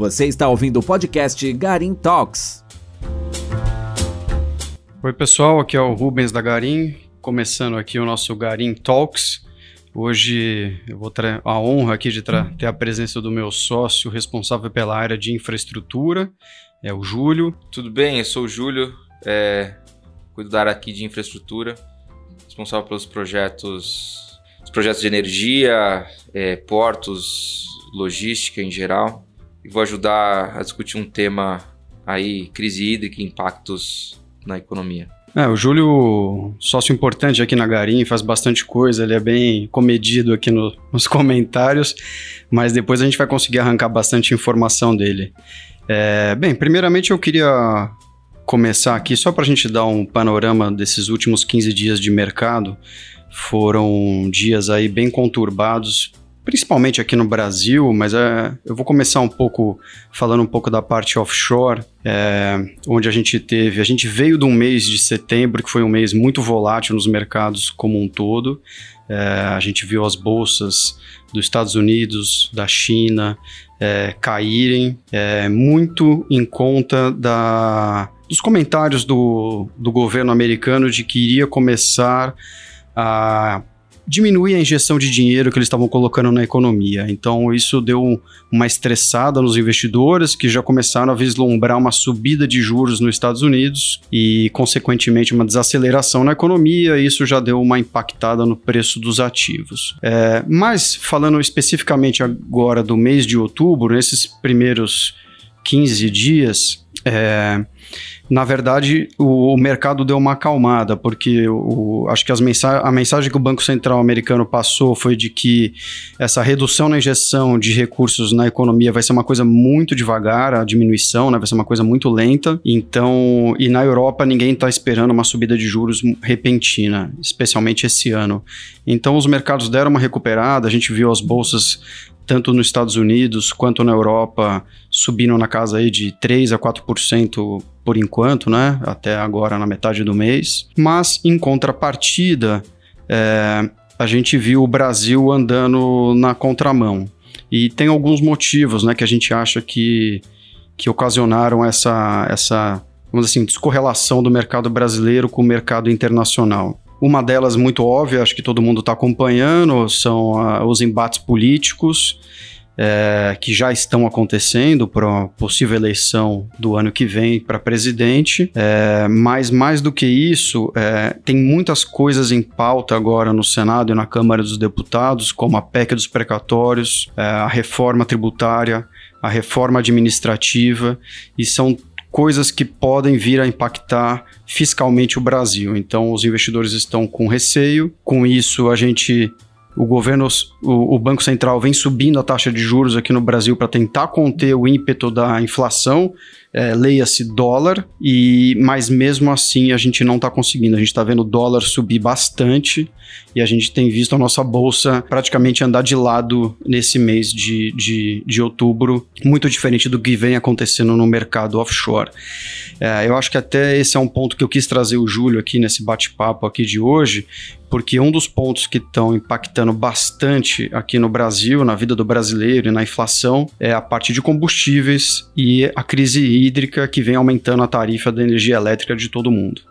Você está ouvindo o podcast Garim Talks. Oi, pessoal, aqui é o Rubens da Garim, começando aqui o nosso Garim Talks. Hoje eu vou ter a honra aqui de ter a presença do meu sócio responsável pela área de infraestrutura, é o Júlio. Tudo bem, eu sou o Júlio, é, cuido da área aqui de infraestrutura, responsável pelos projetos, os projetos de energia, é, portos, logística em geral. E vou ajudar a discutir um tema aí, crise hídrica e impactos na economia. É, o Júlio, sócio importante aqui na Garim, faz bastante coisa, ele é bem comedido aqui no, nos comentários, mas depois a gente vai conseguir arrancar bastante informação dele. É, bem, primeiramente eu queria começar aqui só para a gente dar um panorama desses últimos 15 dias de mercado. Foram dias aí bem conturbados, principalmente aqui no Brasil, mas é, eu vou começar um pouco falando um pouco da parte offshore, é, onde a gente teve, a gente veio de um mês de setembro que foi um mês muito volátil nos mercados como um todo. É, a gente viu as bolsas dos Estados Unidos, da China é, caírem é, muito em conta da, dos comentários do, do governo americano de que iria começar a diminuir a injeção de dinheiro que eles estavam colocando na economia. Então, isso deu uma estressada nos investidores que já começaram a vislumbrar uma subida de juros nos Estados Unidos e, consequentemente, uma desaceleração na economia. E isso já deu uma impactada no preço dos ativos. É, mas, falando especificamente agora do mês de outubro, nesses primeiros 15 dias, é, na verdade, o, o, mercado deu uma acalmada, porque o, acho que as a mensagem que o Banco Central americano passou foi de que essa redução na injeção de recursos na economia vai ser uma coisa muito devagar, a diminuição né, vai ser uma coisa muito lenta. Então, e na Europa ninguém está esperando uma subida de juros repentina, especialmente esse ano. Então, os mercados deram uma recuperada, a gente viu as bolsas tanto nos Estados Unidos quanto na Europa, subindo na casa aí de 3 a 4% por enquanto, né? Até agora na metade do mês. Mas em contrapartida, é, a gente viu o Brasil andando na contramão. E tem alguns motivos, né, que a gente acha que, que ocasionaram essa, essa, vamos assim, descorrelação do mercado brasileiro com o mercado internacional. Uma delas, muito óbvia, acho que todo mundo está acompanhando, são uh, os embates políticos é, que já estão acontecendo para a possível eleição do ano que vem para presidente. É, mas mais do que isso, é, tem muitas coisas em pauta agora no Senado e na Câmara dos Deputados, como a PEC dos precatórios, é, a reforma tributária, a reforma administrativa, e são coisas que podem vir a impactar fiscalmente o Brasil. Então, os investidores estão com receio. Com isso, a gente o governo, o, o, Banco Central vem subindo a taxa de juros aqui no Brasil para tentar conter o ímpeto da inflação, é, leia-se dólar, e mas mesmo assim a gente não está conseguindo. A gente está vendo o dólar subir bastante e a gente tem visto a nossa bolsa praticamente andar de lado nesse mês de, de, de outubro, muito diferente do que vem acontecendo no mercado offshore. É, eu acho que até esse é um ponto que eu quis trazer o Júlio aqui nesse bate-papo aqui de hoje, porque um dos pontos que estão impactando bastante aqui no Brasil, na vida do brasileiro e na inflação, é a parte de combustíveis e a crise hídrica que vem aumentando a tarifa da energia elétrica de todo mundo.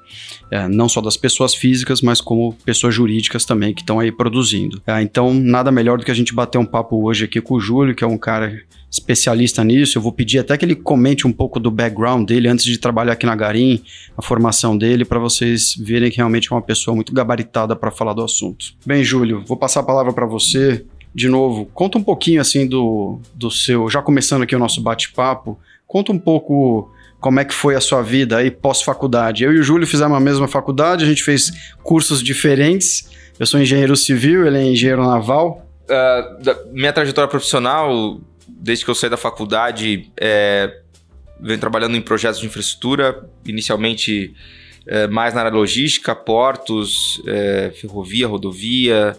É, não só das pessoas físicas, mas como pessoas jurídicas também que estão aí produzindo. É, então, nada melhor do que a gente bater um papo hoje aqui com o Júlio, que é um cara especialista nisso. Eu vou pedir até que ele comente um pouco do background dele antes de trabalhar aqui na Garim, a formação dele, para vocês verem que realmente é uma pessoa muito gabaritada para falar do assunto. Bem, Júlio, vou passar a palavra para você. De novo, conta um pouquinho assim do, do seu. Já começando aqui o nosso bate-papo, conta um pouco como é que foi a sua vida aí pós-faculdade. Eu e o Júlio fizemos a mesma faculdade, a gente fez cursos diferentes. Eu sou engenheiro civil, ele é engenheiro naval. Uh, minha trajetória profissional, desde que eu saí da faculdade, é, venho trabalhando em projetos de infraestrutura, inicialmente é, mais na área logística, portos, é, ferrovia, rodovia,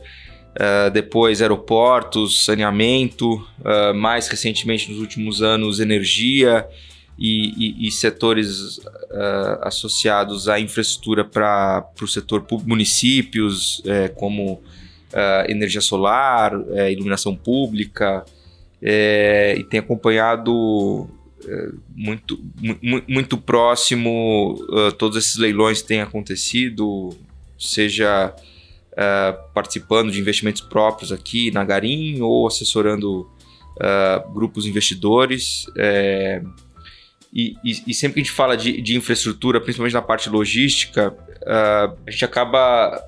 é, depois aeroportos, saneamento, é, mais recentemente nos últimos anos energia e, e, e setores uh, associados à infraestrutura para o setor municípios, é, como uh, energia solar, é, iluminação pública, é, e tem acompanhado é, muito, mu muito próximo uh, todos esses leilões que têm acontecido, seja uh, participando de investimentos próprios aqui na Garim ou assessorando uh, grupos investidores. É, e, e, e, sempre que a gente fala de, de infraestrutura, principalmente na parte logística, a gente acaba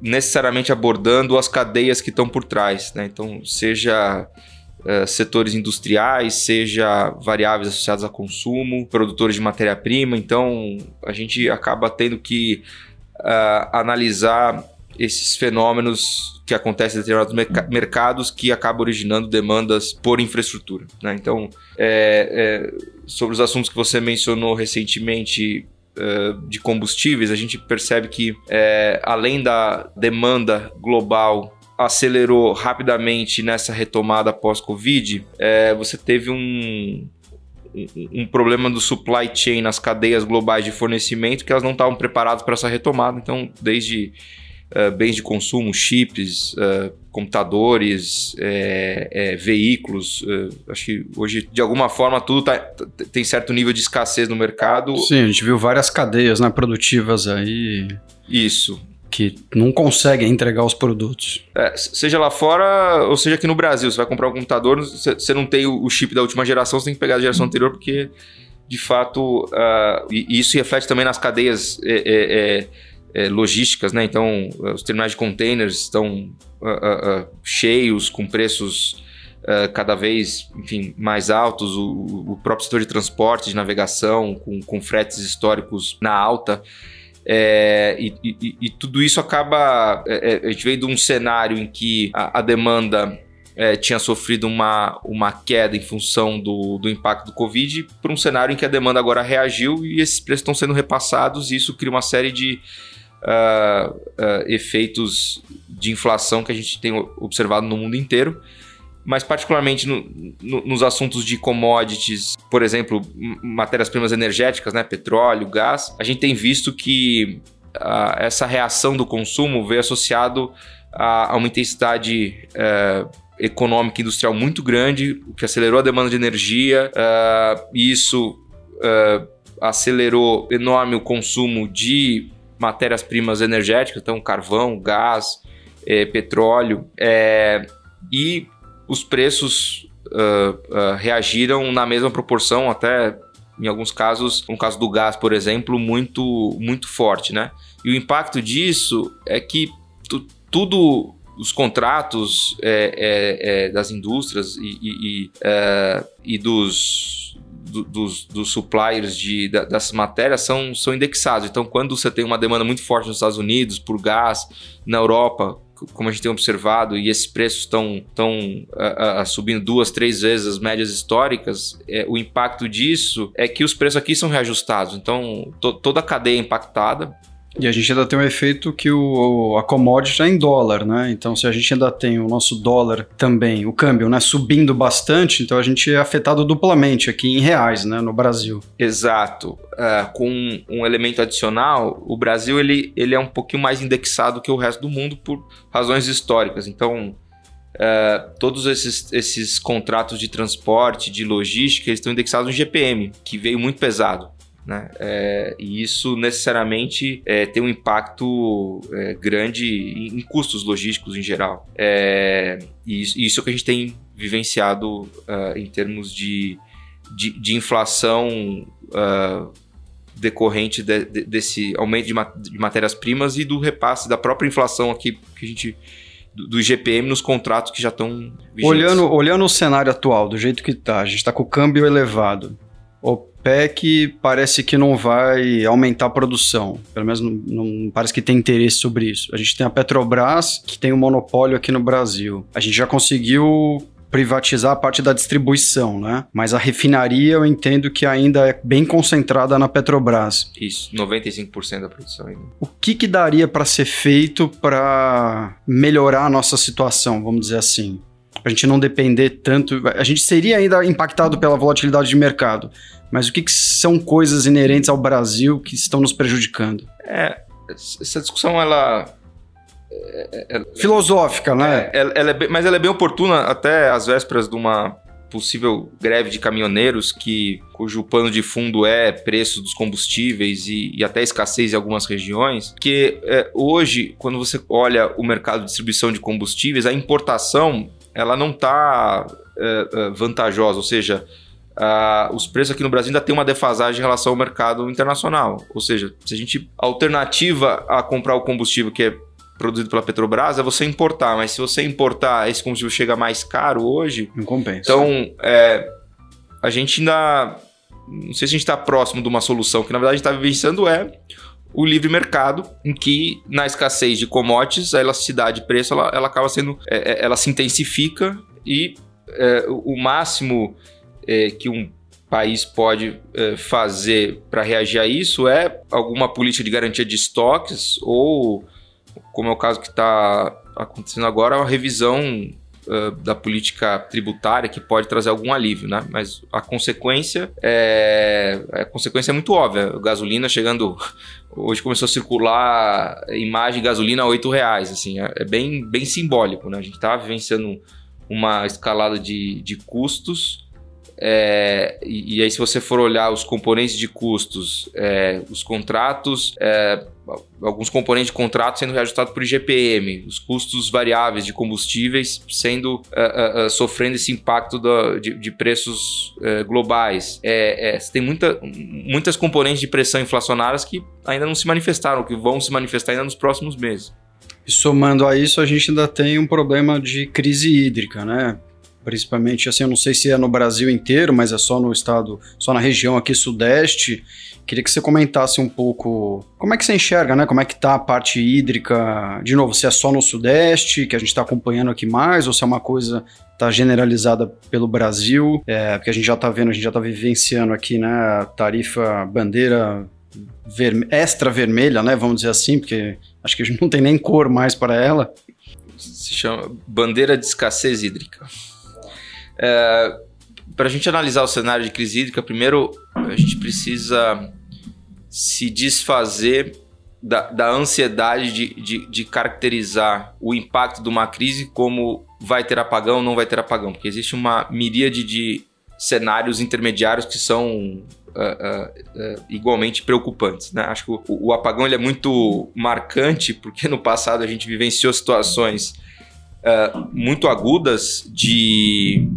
necessariamente abordando as cadeias que estão por trás. Né? Então, seja Uh, setores industriais, seja variáveis associadas a consumo, produtores de matéria-prima. Então, a gente acaba tendo que uh, analisar esses fenômenos que acontecem em determinados merc mercados que acabam originando demandas por infraestrutura. Né? Então, é, é, sobre os assuntos que você mencionou recentemente, de combustíveis, a gente percebe que, é, além da demanda global acelerou rapidamente nessa retomada pós-Covid, é, você teve um, um problema do supply chain nas cadeias globais de fornecimento que elas não estavam preparadas para essa retomada. Então, desde uh, bens de consumo, chips, uh, computadores, é, é, veículos, acho que hoje, de alguma forma, tudo tá, tem certo nível de escassez no mercado. Sim, a gente viu várias cadeias né, produtivas aí. Isso que não conseguem entregar os produtos. É, seja lá fora ou seja aqui no Brasil, você vai comprar um computador, você não tem o chip da última geração, você tem que pegar a geração anterior, porque de fato uh, isso reflete também nas cadeias é, é, é, é logísticas, né? Então, os terminais de containers estão uh, uh, cheios, com preços cada vez enfim, mais altos, o, o, próprio setor de transporte, de navegação, com, com fretes históricos na alta. É, e, e, e, tudo isso acaba. É, é, a gente veio de um cenário em que a, a demanda é, tinha sofrido uma, uma queda em função do, do impacto do Covid, para um cenário em que a demanda agora reagiu e esses preços estão sendo repassados, e isso cria uma série de uh, uh, efeitos de inflação que a gente tem observado no mundo inteiro mas particularmente no, no, nos assuntos de commodities, por exemplo, matérias-primas energéticas, né, petróleo, gás, a gente tem visto que uh, essa reação do consumo veio associado a, a uma intensidade uh, econômica e industrial muito grande, o que acelerou a demanda de energia, uh, e isso acelerou enorme o consumo de matérias-primas energéticas, então carvão, gás, eh, petróleo, eh, e os preços uh, uh, reagiram na mesma proporção, até em alguns casos, no caso do gás, por exemplo, muito, muito forte, né? E o impacto disso é que tu, tudo os contratos é, é, é, das indústrias e, e, e, é, e dos, do, dos, dos, suppliers de, da, dessas matérias são, são indexados. Então, quando você tem uma demanda muito forte nos Estados Unidos por gás, na Europa, como a gente tem observado, e esses preços estão subindo duas, três vezes as médias históricas, é, o impacto disso é que os preços aqui são reajustados. Então, to, toda a cadeia é impactada. E a gente ainda tem um efeito que o, a commodity está em dólar, né? Então, se a gente ainda tem o nosso dólar também, o câmbio, né, subindo bastante, então a gente é afetado duplamente aqui em reais, né, no Brasil. Exato. Uh, com um elemento adicional, o Brasil ele, ele é um pouquinho mais indexado que o resto do mundo por razões históricas. Então, Uh, todos esses, esses contratos de transporte, de logística, eles estão indexados no GPM, que veio muito pesado. Né? É, e isso necessariamente é, tem um impacto é, grande em, custos logísticos em geral. É, e isso, isso é o que a gente tem vivenciado uh, em termos de, de, de inflação uh, decorrente de, de, desse aumento de, ma de matérias-primas e do repasse da própria inflação aqui que a gente do IGPM nos contratos que já estão vigentes. Olhando, olhando o cenário atual, do jeito que está, a gente está com o câmbio elevado. OPEC parece que não vai aumentar a produção. Pelo menos não, não, parece que tem interesse sobre isso. A gente tem a Petrobras, que tem um monopólio aqui no Brasil. A gente já conseguiu privatizar a parte da distribuição, né? Mas a refinaria eu entendo que ainda é bem concentrada na Petrobras. Isso, 95% da produção ainda. O que que daria para ser feito para melhorar a nossa situação, vamos dizer assim? Pra gente não depender tanto. A gente seria ainda impactado pela volatilidade de mercado, mas o que, que são coisas inerentes ao Brasil que estão nos prejudicando? É, essa discussão ela é, é, filosófica, né? É, ela, ela é bem, mas ela é bem oportuna até às vésperas de uma possível greve de caminhoneiros, que cujo pano de fundo é preço dos combustíveis e, e até escassez em algumas regiões, que é, hoje, quando você olha o mercado de distribuição de combustíveis, a importação ela não está é, é, vantajosa, ou seja, Uh, os preços aqui no Brasil ainda tem uma defasagem em relação ao mercado internacional. Ou seja, se a gente. A alternativa a comprar o combustível que é produzido pela Petrobras é você importar, mas se você importar, esse combustível chega mais caro hoje. Não compensa. Então, é, a gente ainda. Não sei se a gente está próximo de uma solução que, na verdade, está vivenciando é o livre mercado, em que, na escassez de commodities, a elasticidade de preço ela, ela acaba sendo. É, é ela se intensifica e é, o máximo é, que um país pode é, fazer para reagir a isso é alguma política de garantia de estoques ou como é o caso que está acontecendo agora, uma revisão uh, da política tributária que pode trazer algum alívio, né? Mas a consequência é a consequência é muito óbvia. Gasolina chegando hoje começou a circular imagem de gasolina a oito reais, assim, é, é bem bem simbólico, né? A gente está vivenciando uma escalada de, de custos é, e, e, aí, se você for olhar os componentes de custos, é, os contratos, é, alguns componentes de contrato sendo reajustados por IGPM, os custos variáveis de combustíveis sendo é, é, é, sofrendo esse impacto da, de, de, preços globais. você tem muita, muitas componentes de pressão inflacionárias que ainda não se manifestaram, que vão se manifestar ainda nos próximos meses. E somando a isso, a gente ainda tem um problema de crise hídrica, né? Principalmente assim, eu não sei se é no Brasil inteiro, mas é só no estado, só na região aqui sudeste. Queria que você comentasse um pouco como é que você enxerga, né? Como é que tá a parte hídrica, de novo, se é só no sudeste, que a gente está acompanhando aqui mais, ou se é uma coisa tá generalizada pelo Brasil, é, porque a gente já está vendo, a gente já está vivenciando aqui, né, tarifa bandeira extra vermelha, né, vamos dizer assim, porque acho que a gente não tem nem cor mais para ela. Se chama bandeira de escassez hídrica. É, Para a gente analisar o cenário de crise hídrica, primeiro a gente precisa se desfazer da, da ansiedade de, de, de, caracterizar o impacto de uma crise como vai ter apagão ou não vai ter apagão, porque existe uma miríade de cenários intermediários que são uh, uh, uh, igualmente preocupantes. Né? Acho que o, o apagão é muito marcante, porque no passado a gente vivenciou situações uh, muito agudas de,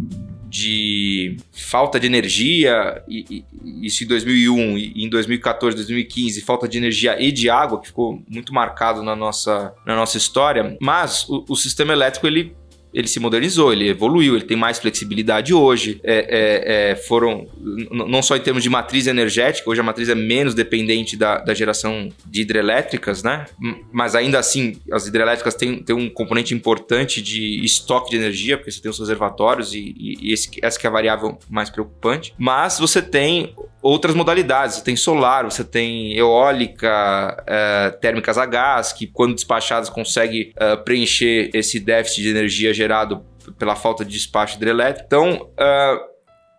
de falta de energia, e, e, isso em 2001, e em 2014, 2015, falta de energia e de água, que ficou muito marcado na nossa, na nossa história. Mas o, o sistema elétrico ele ele se modernizou, ele evoluiu, ele tem mais flexibilidade hoje. É, é, é, foram, não só em termos de matriz energética, hoje a matriz é menos dependente da, da geração de hidrelétricas, né? Mas ainda assim, as hidrelétricas têm, têm um componente importante de estoque de energia, porque você tem os reservatórios e, e, e esse, essa que é a variável mais preocupante. Mas você tem outras modalidades. Você tem solar, você tem eólica, uh, térmicas a gás, que quando despachadas consegue uh, preencher esse déficit de energia gerado pela falta de despacho hidrelétrico. Então, uh,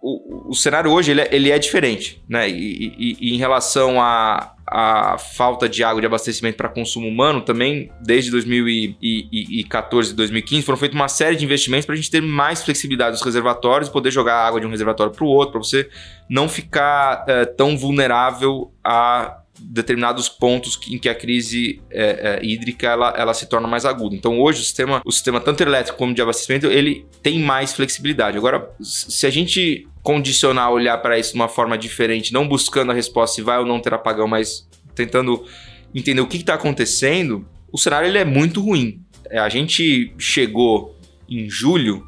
o, o, cenário hoje ele é, ele é diferente, né? E, e, e, em relação a, a falta de água de abastecimento para consumo humano, também desde 2014 e 2015 foram feitos uma série de investimentos para a gente ter mais flexibilidade dos reservatórios, poder jogar água de um reservatório para o outro, para você não ficar é, tão vulnerável a determinados pontos em que a crise é, é, hídrica ela, ela se torna mais aguda. Então hoje o sistema, o sistema tanto elétrico como de abastecimento ele tem mais flexibilidade. Agora, se a gente condicionar olhar para isso de uma forma diferente, não buscando a resposta se vai ou não ter apagão, mas tentando entender o que está acontecendo, o cenário ele é muito ruim. É, a gente chegou em julho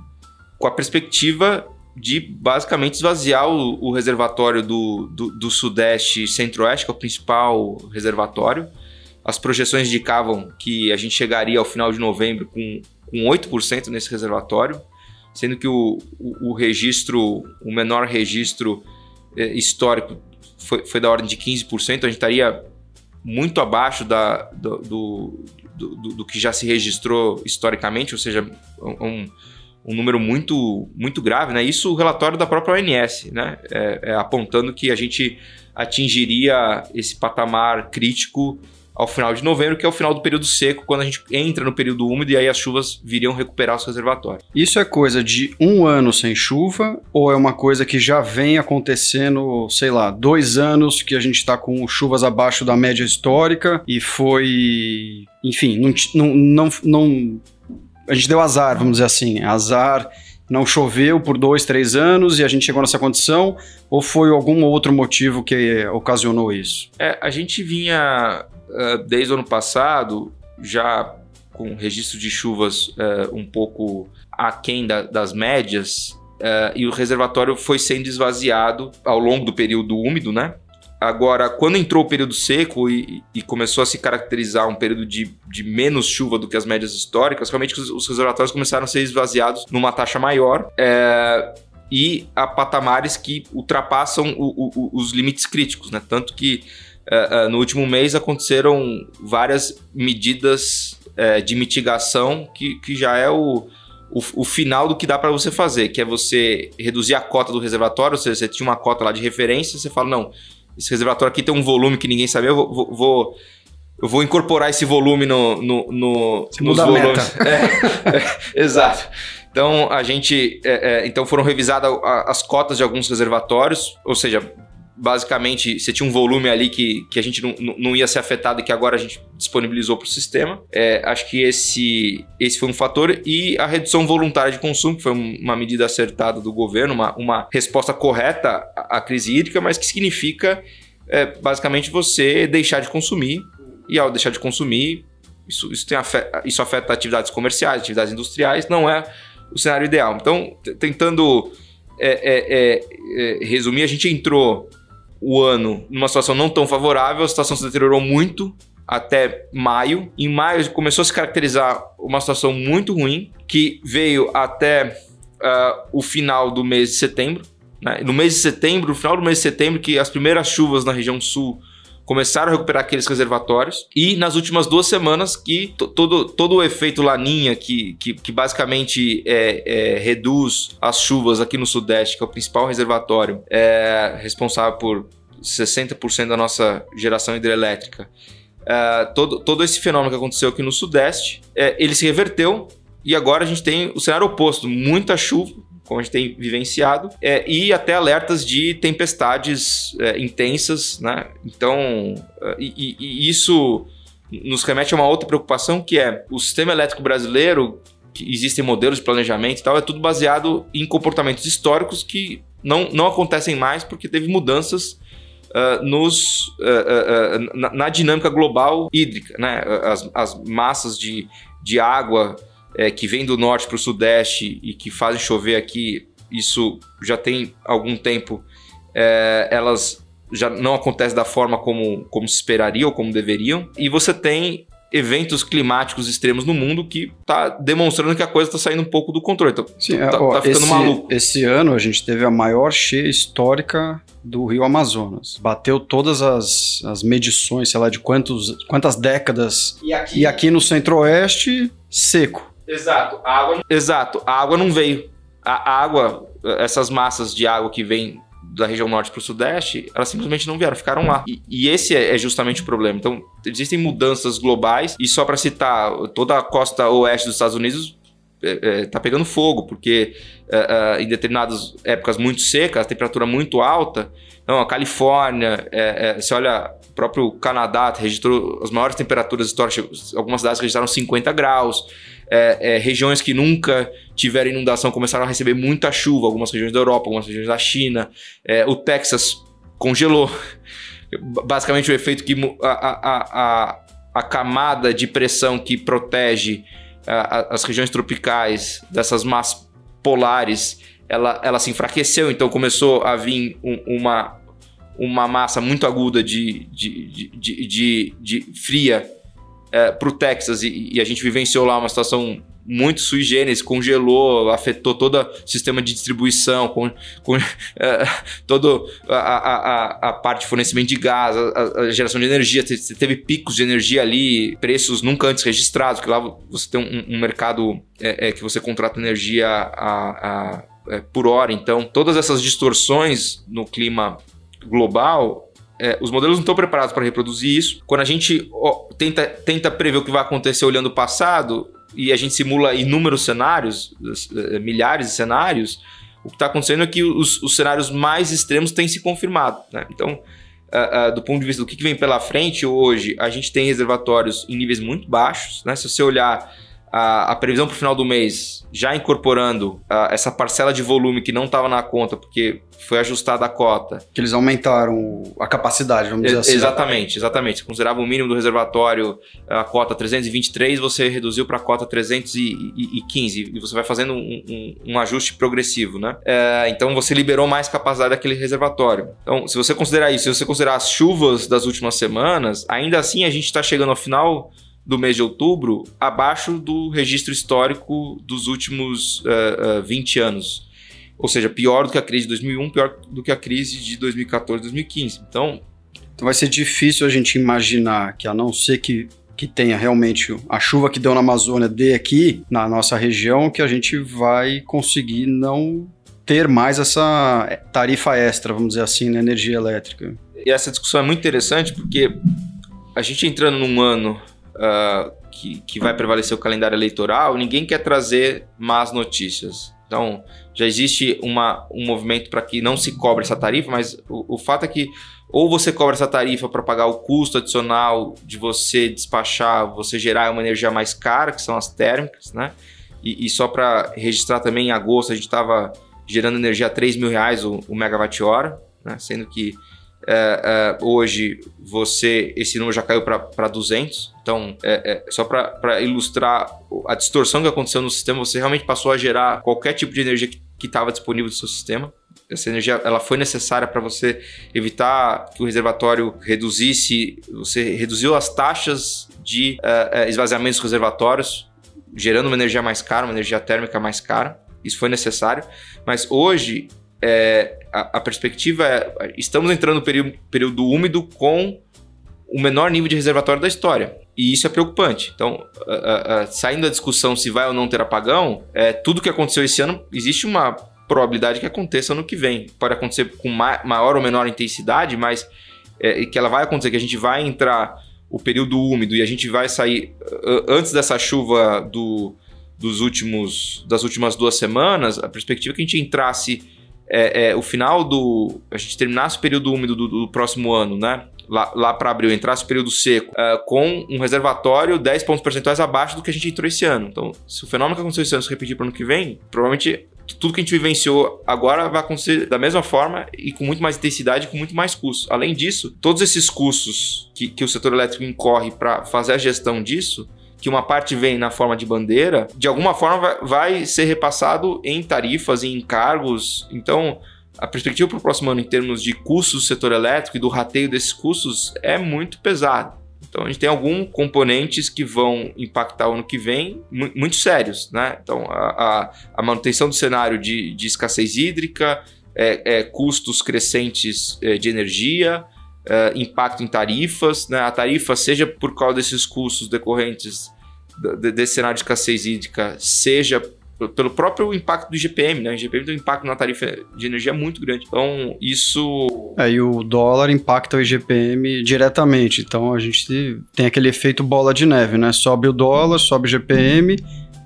com a perspectiva de basicamente esvaziar o, o reservatório do, do, do Sudeste Centro-Oeste, que é o principal reservatório. As projeções indicavam que a gente chegaria ao final de novembro com, com 8% nesse reservatório, sendo que o, o, o, registro, o menor registro eh, histórico foi, foi da ordem de 15%, a gente estaria muito abaixo da, do, do, do, do que já se registrou historicamente, ou seja, um, um número muito, muito grave, né? Isso o relatório da própria ONS, né? É, é, apontando que a gente atingiria esse patamar crítico ao final de novembro, que é o final do período seco, quando a gente entra no período úmido e aí as chuvas viriam recuperar os reservatórios. Isso é coisa de um ano sem chuva ou é uma coisa que já vem acontecendo, sei lá, dois anos que a gente está com chuvas abaixo da média histórica e foi. Enfim, não, não, não, não. A gente deu azar, vamos dizer assim. Azar não choveu por dois, três anos e a gente chegou nessa condição? Ou foi algum outro motivo que ocasionou isso? É, a gente vinha uh, desde o ano passado já com registro de chuvas uh, um pouco aquém da, das médias uh, e o reservatório foi sendo esvaziado ao longo do período úmido, né? Agora, quando entrou o período seco e, e, começou a se caracterizar um período de, de menos chuva do que as médias históricas, realmente os, os reservatórios começaram a ser esvaziados numa taxa maior. É, e a patamares que ultrapassam o, o, os limites críticos, né? Tanto que uh, uh, no último mês aconteceram várias medidas uh, de mitigação que, que já é o, o, o final do que dá para você fazer, que é você reduzir a cota do reservatório, ou seja, você tinha uma cota lá de referência, você fala, não, esse reservatório aqui tem um volume que ninguém sabia, eu vou, vou eu vou incorporar esse volume no, no, no nos volumes. É, é, exato. Então a gente, é, é, então foram revisadas as cotas de alguns reservatórios, ou seja, basicamente você tinha um volume ali que, que a gente não, não ia ser afetado e que agora a gente disponibilizou para o sistema. É, acho que esse, esse foi um fator. E a redução voluntária de consumo, que foi uma medida acertada do governo, uma, uma resposta correta à crise hídrica, mas que significa é, basicamente você deixar de consumir. E ao deixar de consumir, isso, isso, tem afeta, isso afeta atividades comerciais, atividades industriais, não é o cenário ideal. Então, tentando é, é, é, é resumir, a gente entrou o ano numa situação não tão favorável, a situação se deteriorou muito até maio. Em maio começou a se caracterizar uma situação muito ruim, que veio até uh, o final do mês de setembro. Né? No mês de setembro, no final do mês de setembro, que as primeiras chuvas na região sul começaram a recuperar aqueles reservatórios e nas últimas duas semanas que todo, todo o efeito laninha que, que, que basicamente é, é, reduz as chuvas aqui no sudeste, que é o principal reservatório, é responsável por 60% da nossa geração hidrelétrica. É, todo, todo esse fenômeno que aconteceu aqui no sudeste, é, ele se reverteu e agora a gente tem o cenário oposto, muita chuva, como a gente tem vivenciado, é, e até alertas de tempestades é, intensas, né? Então, é, e, e, isso nos remete a uma outra preocupação que é o sistema elétrico brasileiro, que existem modelos de planejamento e tal, é tudo baseado em comportamentos históricos que não, não acontecem mais porque teve mudanças Uh, nos, uh, uh, na, na, dinâmica global hídrica. Né? As, as massas de, de água é, que vem do norte para o sudeste e que fazem chover aqui, isso já tem algum tempo, é, elas já não acontecem da forma como, como se esperaria ou como deveriam. E você tem eventos climáticos extremos no mundo que está demonstrando que a coisa está saindo um pouco do controle. Então, Sim, tá, ó, tá ficando esse, maluco. Esse ano a gente teve a maior cheia histórica do Rio Amazonas. Bateu todas as, as medições, sei lá, de quantos, quantas décadas. E aqui, e aqui no centro-oeste, seco. Exato. A água, exato. A água não veio. A água, essas massas de água que vêm da região norte para o sudeste, elas simplesmente não vieram, ficaram lá. E, e, esse é, é justamente o problema. Então, existem mudanças globais, e só para citar, toda a costa oeste dos Estados Unidos é, é, tá pegando fogo, porque é, é, em determinadas épocas muito secas, a temperatura muito alta. Então, a Califórnia, é, é, você olha, o próprio Canadá registrou as maiores temperaturas históricas, algumas cidades registraram 50 graus. É, é, regiões que nunca tiveram inundação começaram a receber muita chuva, algumas regiões da Europa, algumas regiões da China. É, o Texas congelou. Basicamente, o efeito que a, a, a, a camada de pressão que protege as regiões tropicais dessas massas polares ela, ela se enfraqueceu, então começou a vir um, uma, uma massa muito aguda de, de, de, de, de, de fria é, para o Texas e, e, a gente vivenciou lá uma situação muito sui generis, congelou, afetou todo o sistema de distribuição, com, com é, toda a, a, parte de fornecimento de gás, a, a, geração de energia, você teve picos de energia ali, preços nunca antes registrados, que lá você tem um, um mercado é, é, que você contrata energia a, é, por hora, então todas essas distorções no clima global é, os modelos não estão preparados para reproduzir isso. Quando a gente ó, tenta, tenta prever o que vai acontecer olhando o passado e a gente simula inúmeros cenários, é, milhares de cenários, o que está acontecendo é que os, os, cenários mais extremos têm se confirmado. Né? Então, uh, uh, do ponto de vista do que, vem pela frente hoje, a gente tem reservatórios em níveis muito baixos. Né? Se você olhar a, a previsão para o final do mês, já incorporando a, essa parcela de volume que não estava na conta, porque foi ajustada a cota. Que eles aumentaram a capacidade, vamos dizer assim. Exatamente, exatamente. Você considerava o mínimo do reservatório a cota 323, você reduziu para a cota 315 e você vai fazendo um, um, um ajuste progressivo, né? É, então você liberou mais capacidade daquele reservatório. Então, se você considerar isso, se você considerar as chuvas das últimas semanas, ainda assim a gente está chegando ao final do mês de outubro abaixo do registro histórico dos últimos uh, uh, 20 anos. Ou seja, pior do que a crise de 2001, pior do que a crise de 2014, 2015. Então, então vai ser difícil a gente imaginar que a não ser que que tenha realmente a chuva que deu na Amazônia dê aqui na nossa região que a gente vai conseguir não ter mais essa tarifa extra, vamos dizer assim, na energia elétrica. E essa discussão é muito interessante porque a gente entrando num ano uh, que, que vai prevalecer o calendário eleitoral, ninguém quer trazer más notícias. Então, já existe uma, um movimento para que não se cobre essa tarifa, mas o, o fato é que ou você cobra essa tarifa para pagar o custo adicional de você despachar, você gerar uma energia mais cara, que são as térmicas, né? E, e só para registrar também, em agosto a gente estava gerando energia a 3 mil reais o, o megawatt-hora, né? sendo que é, é, hoje você esse número já caiu para 200. Então, é, é só para ilustrar a distorção que aconteceu no sistema, você realmente passou a gerar qualquer tipo de energia que estava disponível no seu sistema. Essa energia ela foi necessária para você evitar que o reservatório reduzisse, você reduziu as taxas de uh, esvaziamento dos reservatórios, gerando uma energia mais cara, uma energia térmica mais cara. Isso foi necessário, mas hoje é, a, a, perspectiva é: estamos entrando no período, período úmido com o menor nível de reservatório da história. E isso é preocupante. Então, saindo da discussão se vai ou não ter apagão, é, tudo que aconteceu esse ano, existe uma probabilidade que aconteça no que vem. Pode acontecer com ma maior ou menor intensidade, mas é, que ela vai acontecer, que a gente vai entrar o período úmido e a gente vai sair antes dessa chuva do, dos últimos das últimas duas semanas, a perspectiva é que a gente entrasse é, é, o final do. A gente terminasse o período úmido do, do próximo ano, né? Lá, lá para abril, entrasse o período seco, uh, com um reservatório 10 pontos percentuais abaixo do que a gente entrou esse ano. Então, se o fenômeno que aconteceu esse ano se repetir para o ano que vem, provavelmente tudo que a gente vivenciou agora vai acontecer da mesma forma e com muito mais intensidade e com muito mais custos. Além disso, todos esses custos que, que o setor elétrico incorre para fazer a gestão disso que uma parte vem na forma de bandeira, de alguma forma vai, ser repassado em tarifas, em encargos. Então, a perspectiva para o próximo ano em termos de custos do setor elétrico e do rateio desses custos é muito pesado. Então a gente tem alguns componentes que vão impactar o ano que vem muito sérios, né? Então a, a, a manutenção do cenário de, de escassez hídrica, é, é, custos crescentes é, de energia, é, impacto em tarifas, né? A tarifa seja por causa desses custos decorrentes desse cenário de escassez hídrica seja pelo próprio impacto do IGPM, né? O IGPM tem um impacto na tarifa de energia muito grande. Então, isso. É, e o dólar impacta o IGPM diretamente. Então, a gente tem aquele efeito bola de neve, né? Sobe o dólar, sobe o IGPM,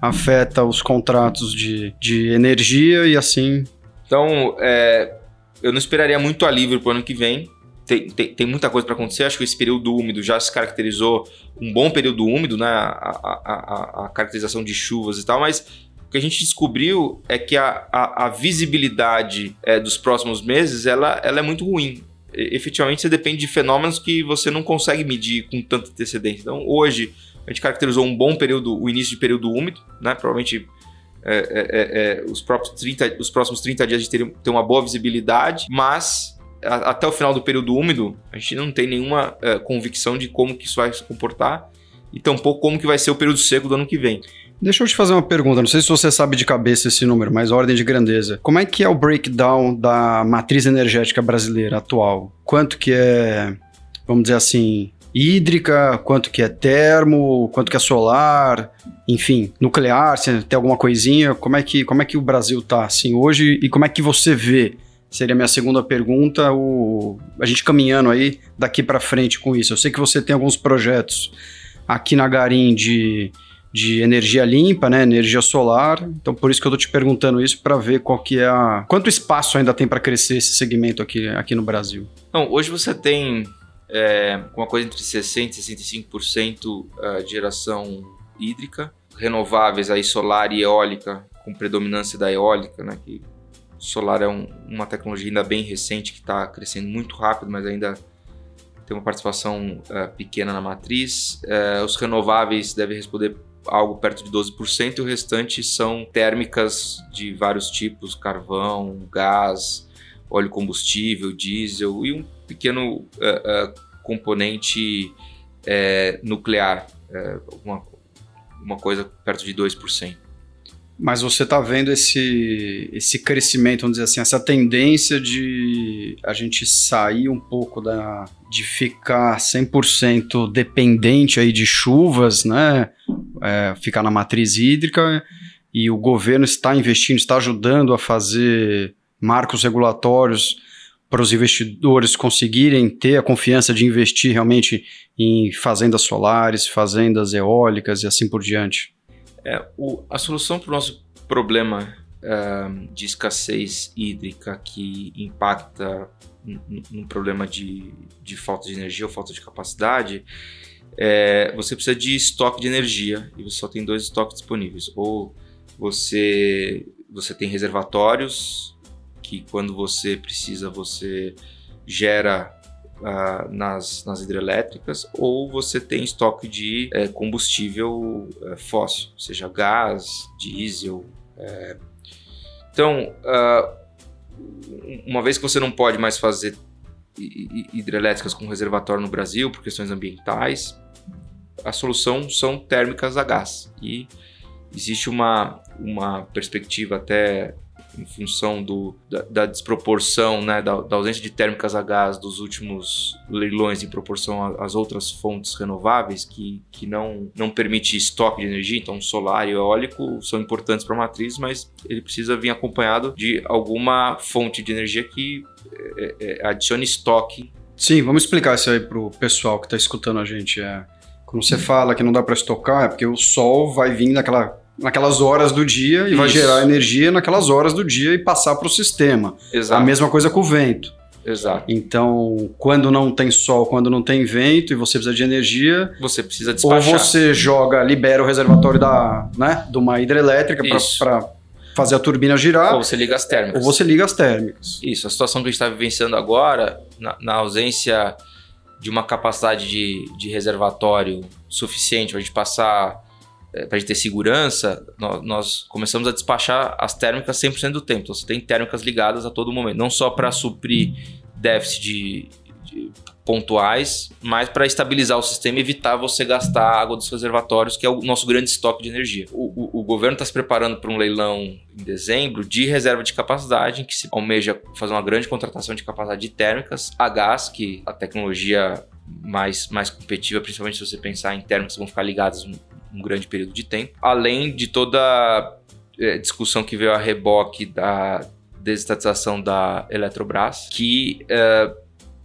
afeta os contratos de, de energia e assim. Então, é, eu não esperaria muito alívio para o ano que vem tem, tem, tem, muita coisa para acontecer. Acho que esse período úmido já se caracterizou um bom período úmido, né? A, a, a, caracterização de chuvas e tal, mas o que a gente descobriu é que a, a, visibilidade é, dos próximos meses ela, ela é muito ruim. E, efetivamente, você depende de fenômenos que você não consegue medir com tanta antecedência. Então, hoje, a gente caracterizou um bom período, o início de período úmido, né? Provavelmente é, é, é, é os, próprios 30, os próximos 30 dias a gente ter uma boa visibilidade, mas até o final do período úmido, a gente não tem nenhuma uh, convicção de como que isso vai se comportar e tampouco como que vai ser o período seco do ano que vem. Deixa eu te fazer uma pergunta, não sei se você sabe de cabeça esse número, mas ordem de grandeza. Como é que é o breakdown da matriz energética brasileira atual? Quanto que é, vamos dizer assim, hídrica, quanto que é termo, quanto que é solar, enfim, nuclear, se tem alguma coisinha, como é que, como é que o Brasil tá assim hoje e como é que você vê seria a minha segunda pergunta, o, a gente caminhando aí daqui para frente com isso. Eu sei que você tem alguns projetos aqui na Garim de, de energia limpa, né, energia solar. Então por isso que eu tô te perguntando isso para ver qual que é a quanto espaço ainda tem para crescer esse segmento aqui, aqui no Brasil. Não, hoje você tem é, uma coisa entre 60 e 65% ah, de geração hídrica, renováveis aí solar e eólica, com predominância da eólica, né, que solar é um, uma tecnologia ainda bem recente que está crescendo muito rápido, mas ainda tem uma participação uh, pequena na matriz. Uh, os renováveis devem responder algo perto de 12% e o restante são térmicas de vários tipos, carvão, gás, óleo combustível, diesel e um pequeno uh, componente nuclear, uma, uma coisa perto de 2%. Mas você está vendo esse, esse crescimento, vamos dizer assim, essa tendência de a gente sair um pouco da, de ficar 100% dependente aí de chuvas, né? É, ficar na matriz hídrica e o governo está investindo, está ajudando a fazer marcos regulatórios para os investidores conseguirem ter a confiança de investir realmente em fazendas solares, fazendas eólicas e assim por diante. É, o, a solução para o nosso problema uh, de escassez hídrica que impacta no problema de, de falta de energia ou falta de capacidade, é, você precisa de estoque de energia e você só tem dois estoques disponíveis. Ou você, você tem reservatórios que quando você precisa você gera uh, nas, nas hidrelétricas, ou você tem estoque de uh, combustível uh, fóssil, seja gás, diesel. É. Então, ah, uma vez que você não pode mais fazer hidrelétricas com reservatório no Brasil por questões ambientais, a solução são térmicas a gás. E existe uma, uma perspectiva até em função do, da, da desproporção, né, da, da, ausência de térmicas a gás dos últimos leilões em proporção às outras fontes renováveis, que, que não, não permite estoque de energia, então solar e eólico são importantes para a matriz, mas ele precisa vir acompanhado de alguma fonte de energia que é, é, adicione estoque. Sim, vamos explicar isso aí para o pessoal que está escutando a gente. É, quando você fala que não dá para estocar, é porque o sol vai vir naquela naquelas horas do dia e Isso. vai gerar energia naquelas horas do dia e passar para o sistema. Exato. A mesma coisa com o vento. Exato. Então, quando não tem sol, quando não tem vento e você precisa de energia, você precisa despachar. Ou você joga, libera o reservatório da, né, de uma hidrelétrica para fazer a turbina girar. Ou você liga as térmicas. Ou você liga as térmicas. Isso. A situação que a gente está vivenciando agora, na, na, ausência de uma capacidade de, de reservatório suficiente para a gente passar para a gente ter segurança, nós, nós, começamos a despachar as térmicas 100% do tempo. Então, você tem térmicas ligadas a todo momento, não só para suprir déficit de, de pontuais, mas para estabilizar o sistema e evitar você gastar água dos reservatórios, que é o nosso grande estoque de energia. O, o, o governo está se preparando para um leilão em dezembro de reserva de capacidade, em que se almeja fazer uma grande contratação de capacidade de térmicas a gás, que a tecnologia mais, mais competitiva, principalmente se você pensar em térmicas que vão ficar ligadas um grande período de tempo, além de toda é, discussão que veio a reboque da desestatização da Eletrobras, que é,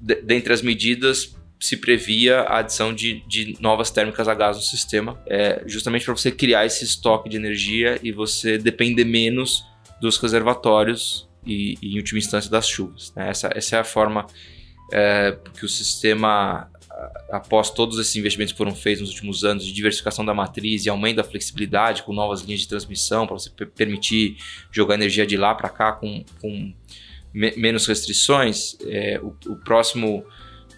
dentre as medidas se previa a adição de, de, novas térmicas a gás no sistema, é, justamente para você criar esse estoque de energia e você depender menos dos reservatórios e, e em última instância, das chuvas. Né? Essa, essa é a forma é, que o sistema após todos esses investimentos que foram feitos nos últimos anos de diversificação da matriz e aumento da flexibilidade com novas linhas de transmissão para você permitir jogar energia de lá para cá com, com me menos restrições, é, o, o, próximo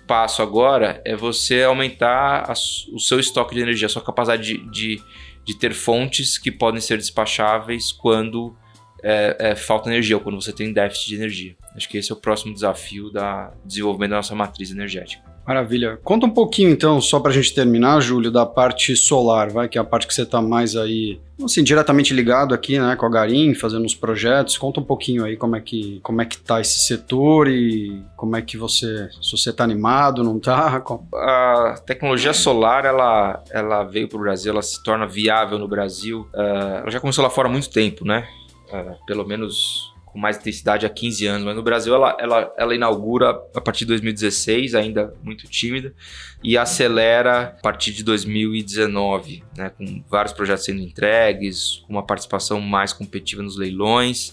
passo agora é você aumentar a, o seu estoque de energia, a sua capacidade de, de, de ter fontes que podem ser despacháveis quando é, é, falta energia ou quando você tem déficit de energia. Acho que esse é o próximo desafio da desenvolvimento da nossa matriz energética. Maravilha. Conta um pouquinho então, só para a gente terminar, Júlio, da parte solar, vai, que é a parte que você está mais aí, assim, diretamente ligado aqui, né, com a Garim, fazendo os projetos. Conta um pouquinho aí como é que como é que tá esse setor e como é que você, se você está animado, não está? A tecnologia solar, ela, ela veio para o Brasil, ela se torna viável no Brasil. Uh, ela já começou lá fora há muito tempo, né? Uh, pelo menos com mais intensidade há 15 anos, mas no Brasil ela, ela, ela inaugura a partir de 2016, ainda muito tímida, e acelera a partir de 2019, né, com vários projetos sendo entregues, com uma participação mais competitiva nos leilões.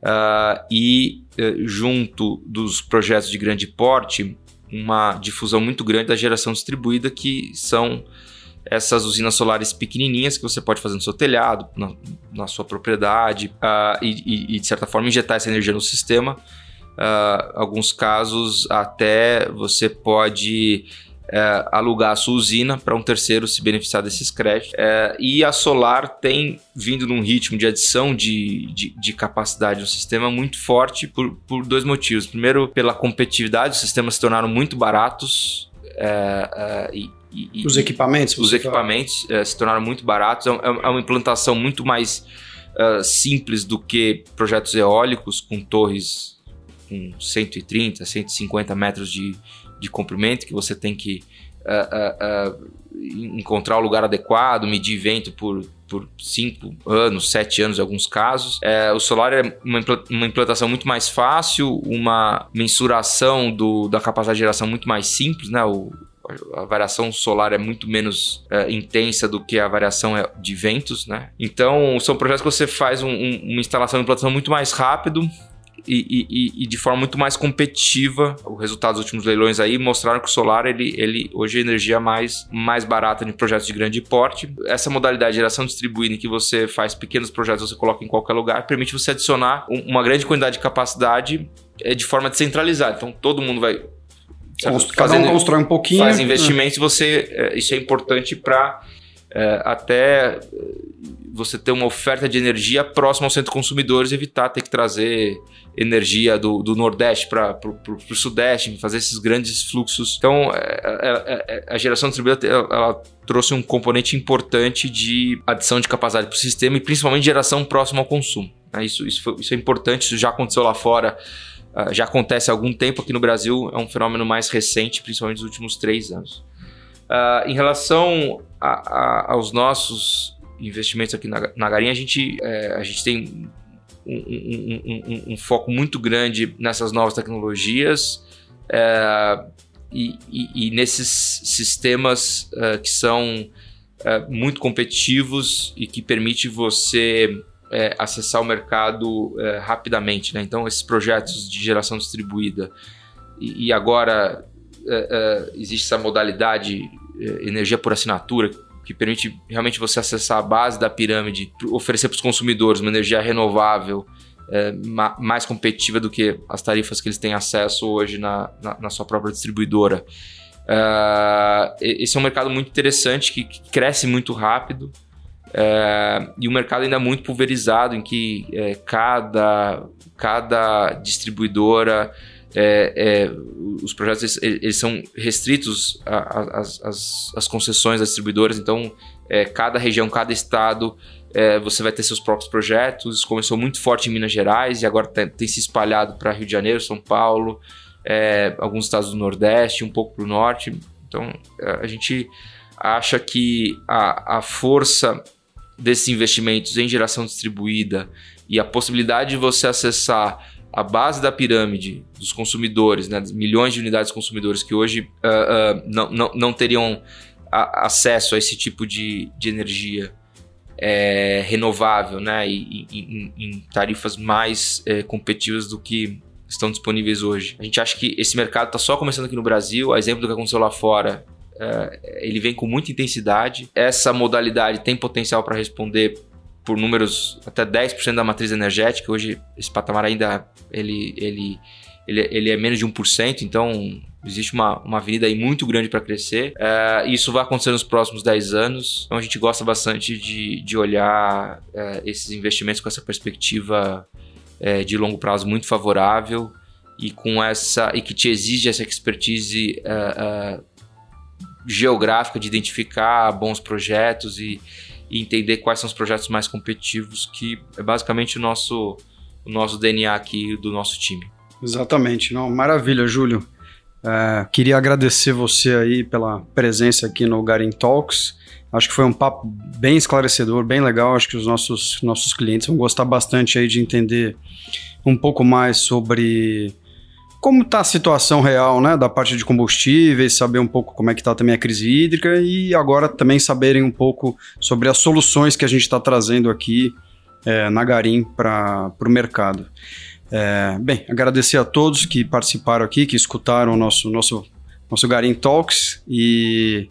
Uh, e uh, junto dos projetos de grande porte, uma difusão muito grande da geração distribuída, que são essas usinas solares pequenininhas que você pode fazer no seu telhado, na, na sua propriedade, uh, e, e, de certa forma, injetar essa energia no sistema. Uh, alguns casos, até você pode uh, alugar a sua usina para um terceiro se beneficiar desses créditos. Uh, e a solar tem vindo num ritmo de adição de, de, de capacidade no sistema muito forte por, por dois motivos. Primeiro, pela competitividade, os sistemas se tornaram muito baratos. Uh, e, e, os equipamentos? Os equipamentos uh, se tornaram muito baratos. É, é, é uma implantação muito mais uh, simples do que projetos eólicos com torres com 130, 150 metros de, de comprimento, que você tem que uh, encontrar o lugar adequado, medir vento por, por cinco anos, sete anos em alguns casos. É, o solar é uma, uma implantação muito mais fácil, uma mensuração do, da capacidade de geração muito mais simples, né? O, a variação solar é muito menos é, intensa do que a variação é de ventos, né? Então, são projetos que você faz um, um, uma instalação de implantação muito mais rápido, e, e, e, de forma muito mais competitiva. O resultado dos últimos leilões aí mostraram que o solar, ele, ele hoje é a energia mais, mais barata em projetos de grande porte. Essa modalidade de geração distribuída em que você faz pequenos projetos, você coloca em qualquer lugar, permite você adicionar uma grande quantidade de capacidade é, de forma descentralizada. Então todo mundo vai Const cada um constrói um pouquinho. Faz investimentos, você é, isso é importante para é, até você ter uma oferta de energia próxima aos centros consumidores, evitar ter que trazer energia do, do Nordeste para o Sudeste, fazer esses grandes fluxos. Então, é, é, é, a geração distribuída ela, ela trouxe um componente importante de adição de capacidade para o sistema e principalmente geração próxima ao consumo. Né? Isso, isso, foi, isso é importante, isso já aconteceu lá fora. Uh, já acontece há algum tempo aqui no Brasil, é um fenômeno mais recente, principalmente nos últimos três anos. Uh, em relação a, a, aos nossos investimentos aqui na, na Garinha, a gente, é, a gente tem um, um, um, um, foco muito grande nessas novas tecnologias é, e, e, e, nesses sistemas é, que são é, muito competitivos e que permite você é, acessar o mercado é, rapidamente. Né? Então, esses projetos de geração distribuída e, e agora existe essa modalidade energia por assinatura que permite realmente você acessar a base da pirâmide, oferecer para os consumidores uma energia renovável, é, ma mais competitiva do que as tarifas que eles têm acesso hoje na, na, na sua própria distribuidora. Esse é um mercado muito interessante que, que cresce muito rápido uh, e um mercado ainda muito pulverizado em que uh, cada, cada distribuidora é, é, os projetos eles, eles são restritos às concessões das distribuidoras, então é, cada região, cada estado, é, você vai ter seus próprios projetos. Começou muito forte em Minas Gerais e agora tem, tem se espalhado para Rio de Janeiro, São Paulo, é, alguns estados do Nordeste, um pouco para o Norte. Então é, a gente acha que a, a força desses investimentos em geração distribuída e a possibilidade de você acessar a base da pirâmide dos consumidores, né, milhões de unidades consumidores que hoje uh, uh, não, não, não teriam a, acesso a esse tipo de, de energia é, renovável né, e, e, em tarifas mais é, competitivas do que estão disponíveis hoje. A gente acha que esse mercado está só começando aqui no Brasil, a exemplo do que aconteceu lá fora, ele vem com muita intensidade. Essa modalidade tem potencial para responder por números até 10% da matriz energética. Hoje esse patamar ainda ele, ele, ele, ele é menos de 1%, então existe uma, uma avenida aí muito grande para crescer. É, isso vai acontecer nos próximos 10 anos. Então a gente gosta bastante de, de olhar é, esses investimentos com essa perspectiva é, de longo prazo muito favorável e com essa e que te exige essa expertise é, é, geográfica de identificar bons projetos e e entender quais são os projetos mais competitivos, que é basicamente o nosso, o nosso DNA aqui do nosso time. Exatamente, não, maravilha, Júlio. É, queria agradecer você aí pela presença aqui no Garim Talks. Acho que foi um papo bem esclarecedor, bem legal. Acho que os nossos, nossos clientes vão gostar bastante aí de entender um pouco mais sobre como está a situação real né, da parte de combustíveis, saber um pouco como é que está também a crise hídrica e agora também saberem um pouco sobre as soluções que a gente está trazendo aqui é, na Garim para o mercado. É, bem, agradecer a todos que participaram aqui, que escutaram o nosso, nosso, nosso Garim Talks e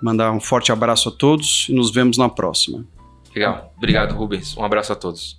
mandar um forte abraço a todos e nos vemos na próxima. Legal. Obrigado, Rubens. Um abraço a todos.